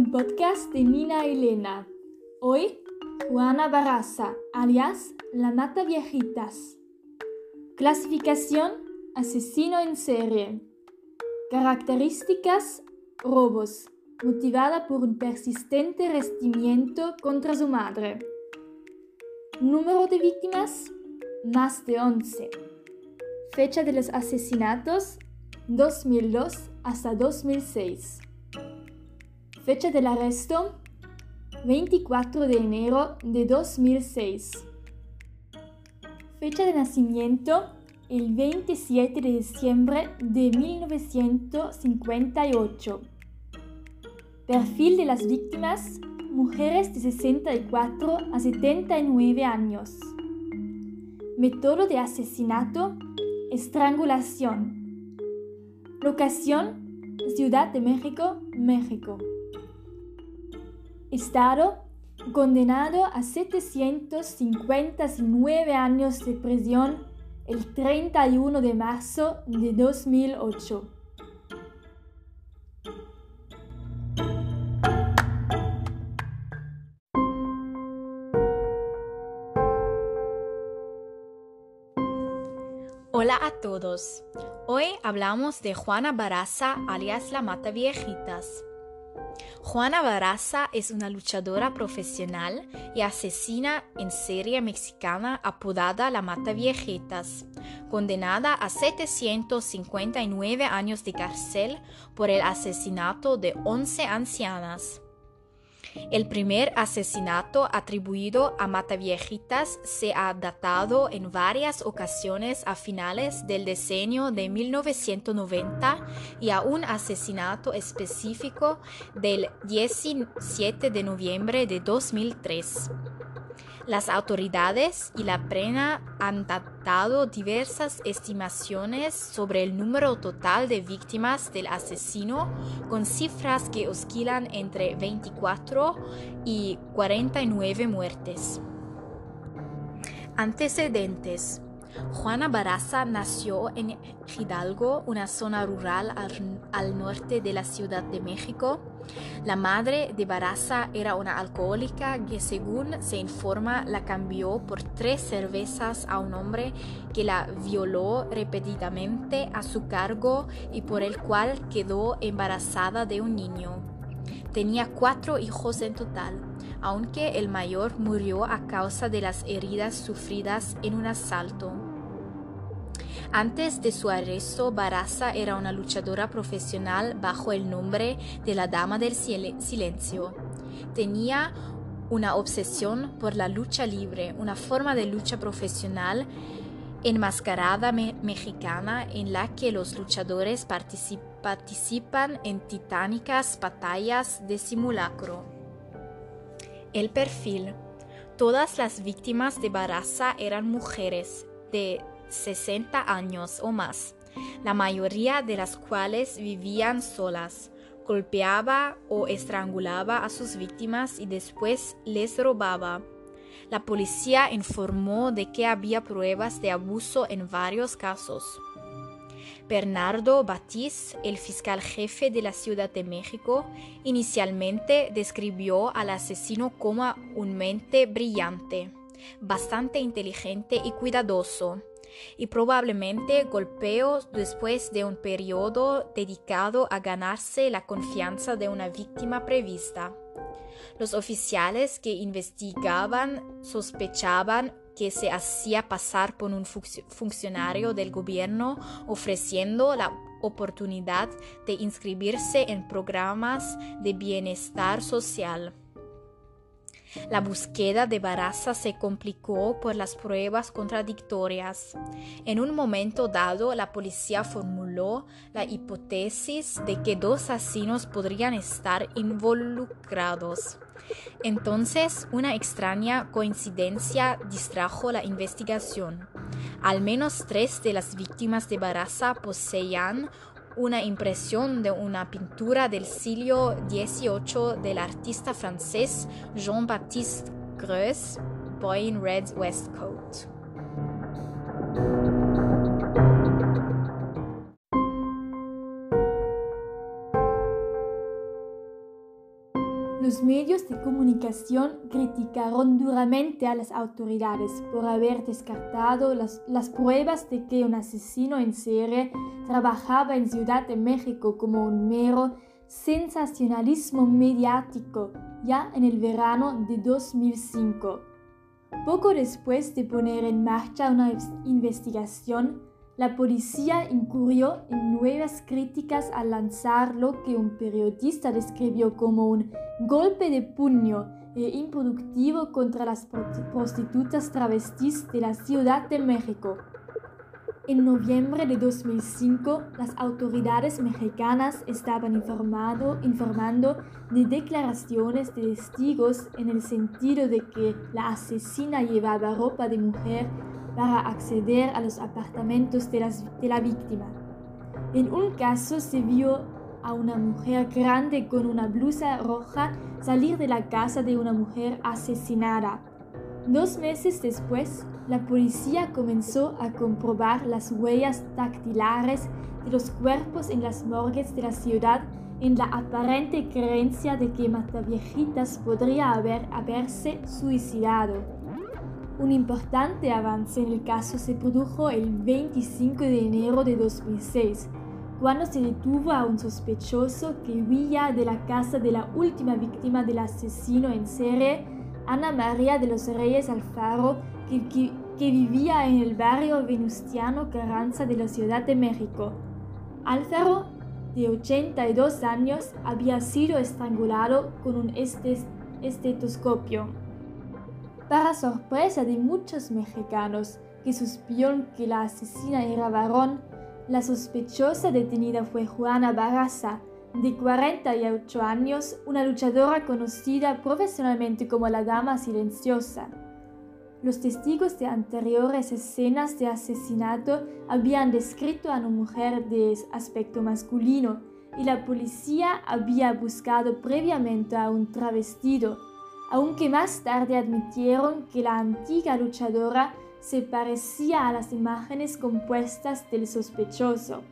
un podcast de Nina Elena. Hoy, Juana Barraza, alias La Mata Viejitas. Clasificación, asesino en serie. Características, robos, motivada por un persistente restimiento contra su madre. Número de víctimas, más de 11. Fecha de los asesinatos, 2002 hasta 2006. Fecha del arresto, 24 de enero de 2006. Fecha de nacimiento, el 27 de diciembre de 1958. Perfil de las víctimas, mujeres de 64 a 79 años. Método de asesinato, estrangulación. Locación, Ciudad de México, México. Estado, condenado a 759 años de prisión el 31 de marzo de 2008. Hola a todos. Hoy hablamos de Juana Baraza alias la Mata Viejitas. Juana Baraza es una luchadora profesional y asesina en serie mexicana apodada La Mata Viejitas, condenada a 759 años de cárcel por el asesinato de 11 ancianas. El primer asesinato atribuido a Mataviejitas se ha datado en varias ocasiones a finales del decenio de 1990 y a un asesinato específico del 17 de noviembre de 2003. Las autoridades y la prensa han dado diversas estimaciones sobre el número total de víctimas del asesino, con cifras que oscilan entre 24 y 49 muertes. Antecedentes Juana Baraza nació en Hidalgo, una zona rural al, norte de la Ciudad de México. La madre de Baraza era una alcohólica que según se informa la cambió por tres cervezas a un hombre que la violó repetidamente a su cargo y por el cual quedó embarazada de un niño. Tenía cuatro hijos en total, aunque el mayor murió a causa de las heridas sufridas en un asalto. Antes de su arresto, Baraza era una luchadora profesional bajo el nombre de la Dama del Silencio. Tenía una obsesión por la lucha libre, una forma de lucha profesional enmascarada mexicana en la que los luchadores participan en titánicas batallas de simulacro. El perfil. Todas las víctimas de Baraza eran mujeres de 60 años o más, la mayoría de las cuales vivían solas. Golpeaba o estrangulaba a sus víctimas y después les robaba. La policía informó de que había pruebas de abuso en varios casos. Bernardo Batiz, el fiscal jefe de la Ciudad de México, inicialmente describió al asesino como un mente brillante, bastante inteligente y cuidadoso, y probablemente golpeó después de un periodo dedicado a ganarse la confianza de una víctima prevista. Los oficiales que investigaban sospechaban que se hacía pasar por un funcionario del gobierno ofreciendo la oportunidad de inscribirse en programas de bienestar social. La búsqueda de Baraza se complicó por las pruebas contradictorias. En un momento dado, la policía formuló la hipótesis de que dos asesinos podrían estar involucrados. Entonces, una extraña coincidencia distrajo la investigación. Al menos tres de las víctimas de Baraza poseían una impresión de una pintura del siglo XVIII del artista francés Jean-Baptiste Greuze, Boy in Red Waistcoat. Los medios de comunicación criticaron duramente a las autoridades por haber descartado las, pruebas de que un asesino en serie trabajaba en Ciudad de México como un mero sensacionalismo mediático ya en el verano de 2005. Poco después de poner en marcha una investigación, la policía incurrió en nuevas críticas al lanzar lo que un periodista describió como un golpe de puño e improductivo contra las prostitutas travestis de la Ciudad de México. En noviembre de 2005, las autoridades mexicanas estaban informado, informando de declaraciones de testigos en el sentido de que la asesina llevaba ropa de mujer para acceder a los apartamentos de, la víctima. En un caso se vio a una mujer grande con una blusa roja salir de la casa de una mujer asesinada. Dos meses después, la policía comenzó a comprobar las huellas dactilares de los cuerpos en las morgues de la ciudad en la aparente creencia de que Mataviejitas podría haber, haberse suicidado. Un importante avance en el caso se produjo el 25 de enero de 2006, cuando se detuvo a un sospechoso que huía de la casa de la última víctima del asesino en serie, Ana María de los Reyes Alfaro, que, vivía en el barrio venustiano Carranza de la Ciudad de México. Alfaro, de 82 años, había sido estrangulado con un estetoscopio. Para sorpresa de muchos mexicanos que suspieron que la asesina era varón, la sospechosa detenida fue Juana Barraza, de 48 años, una luchadora conocida profesionalmente como la Dama Silenciosa. Los testigos de anteriores escenas de asesinato habían descrito a una mujer de aspecto masculino y la policía había buscado previamente a un travestido, aunque más tarde admitieron que la antigua luchadora se parecía a las imágenes compuestas del sospechoso.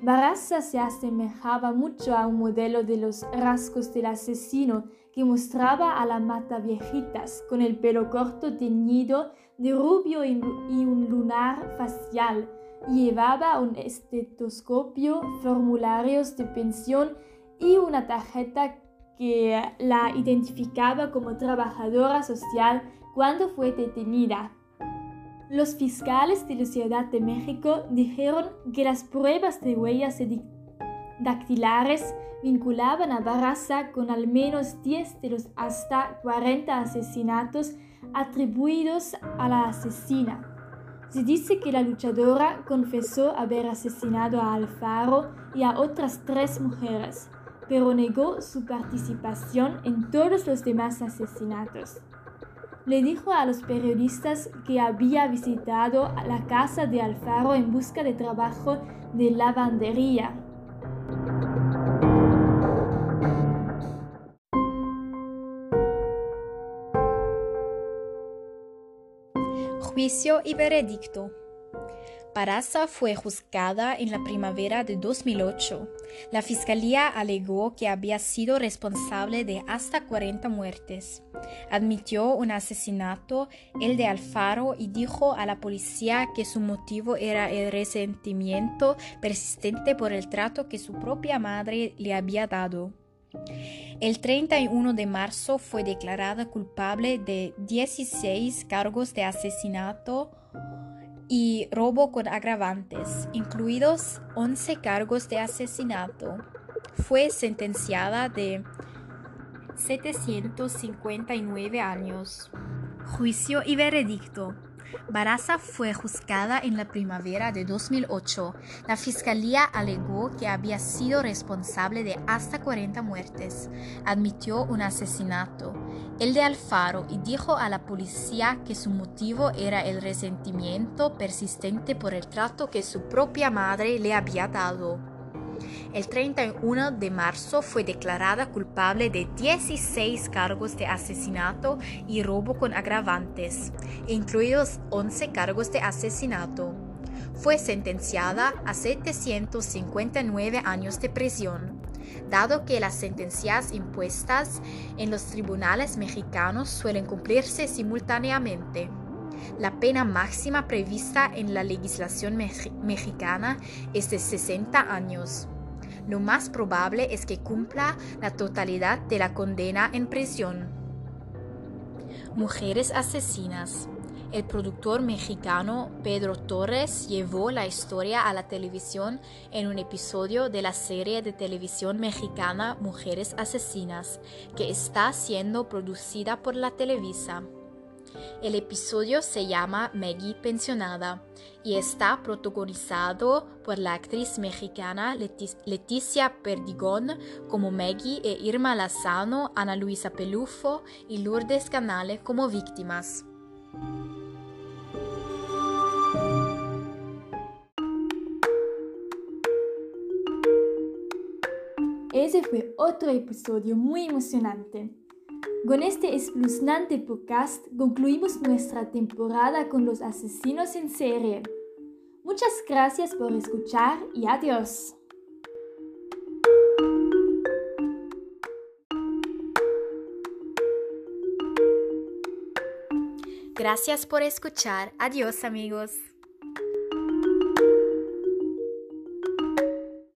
Barraza se asemejaba mucho a un modelo de los rasgos del asesino que mostraba a la mata viejitas con el pelo corto teñido de rubio y un lunar facial. Llevaba un estetoscopio, formularios de pensión y una tarjeta que la identificaba como trabajadora social cuando fue detenida. Los fiscales de la Ciudad de México dijeron que las pruebas de huellas dactilares vinculaban a Barraza con al menos 10 de los hasta 40 asesinatos atribuidos a la asesina. Se dice que la luchadora confesó haber asesinado a Alfaro y a otras tres mujeres, pero negó su participación en todos los demás asesinatos le dijo a los periodistas que había visitado la casa de Alfaro en busca de trabajo de lavandería. Juicio y veredicto. Barraza fue juzgada en la primavera de 2008. La fiscalía alegó que había sido responsable de hasta 40 muertes. Admitió un asesinato, el de Alfaro, y dijo a la policía que su motivo era el resentimiento persistente por el trato que su propia madre le había dado. El 31 de marzo fue declarada culpable de 16 cargos de asesinato, y robo con agravantes, incluidos 11 cargos de asesinato. Fue sentenciada de 759 años. Juicio y veredicto. Baraza fue juzgada en la primavera de 2008. La fiscalía alegó que había sido responsable de hasta 40 muertes. Admitió un asesinato, el de Alfaro, y dijo a la policía que su motivo era el resentimiento persistente por el trato que su propia madre le había dado. El 31 de marzo fue declarada culpable de 16 cargos de asesinato y robo con agravantes, incluidos 11 cargos de asesinato. Fue sentenciada a 759 años de prisión. dado que las sentencias impuestas en los tribunales mexicanos suelen cumplirse simultáneamente. La pena máxima prevista en la legislación mexicana es de 60 años. Lo más probable es que cumpla la totalidad de la condena en prisión. Mujeres asesinas. El productor mexicano Pedro Torres llevó la historia a la televisión en un episodio de la serie de televisión mexicana Mujeres Asesinas, que está siendo producida por la Televisa. El episodio se llama Maggie Pensionada y está protagonizado por la actriz mexicana Leticia Perdigón como Maggie e Irma Lazano, Ana Luisa Pelufo y Lourdes Canale como víctimas. Ese fue otro episodio muy emocionante. Con este espeluznante podcast concluimos nuestra temporada con los asesinos en serie. Muchas gracias por escuchar y adiós. Gracias por escuchar. Adiós amigos.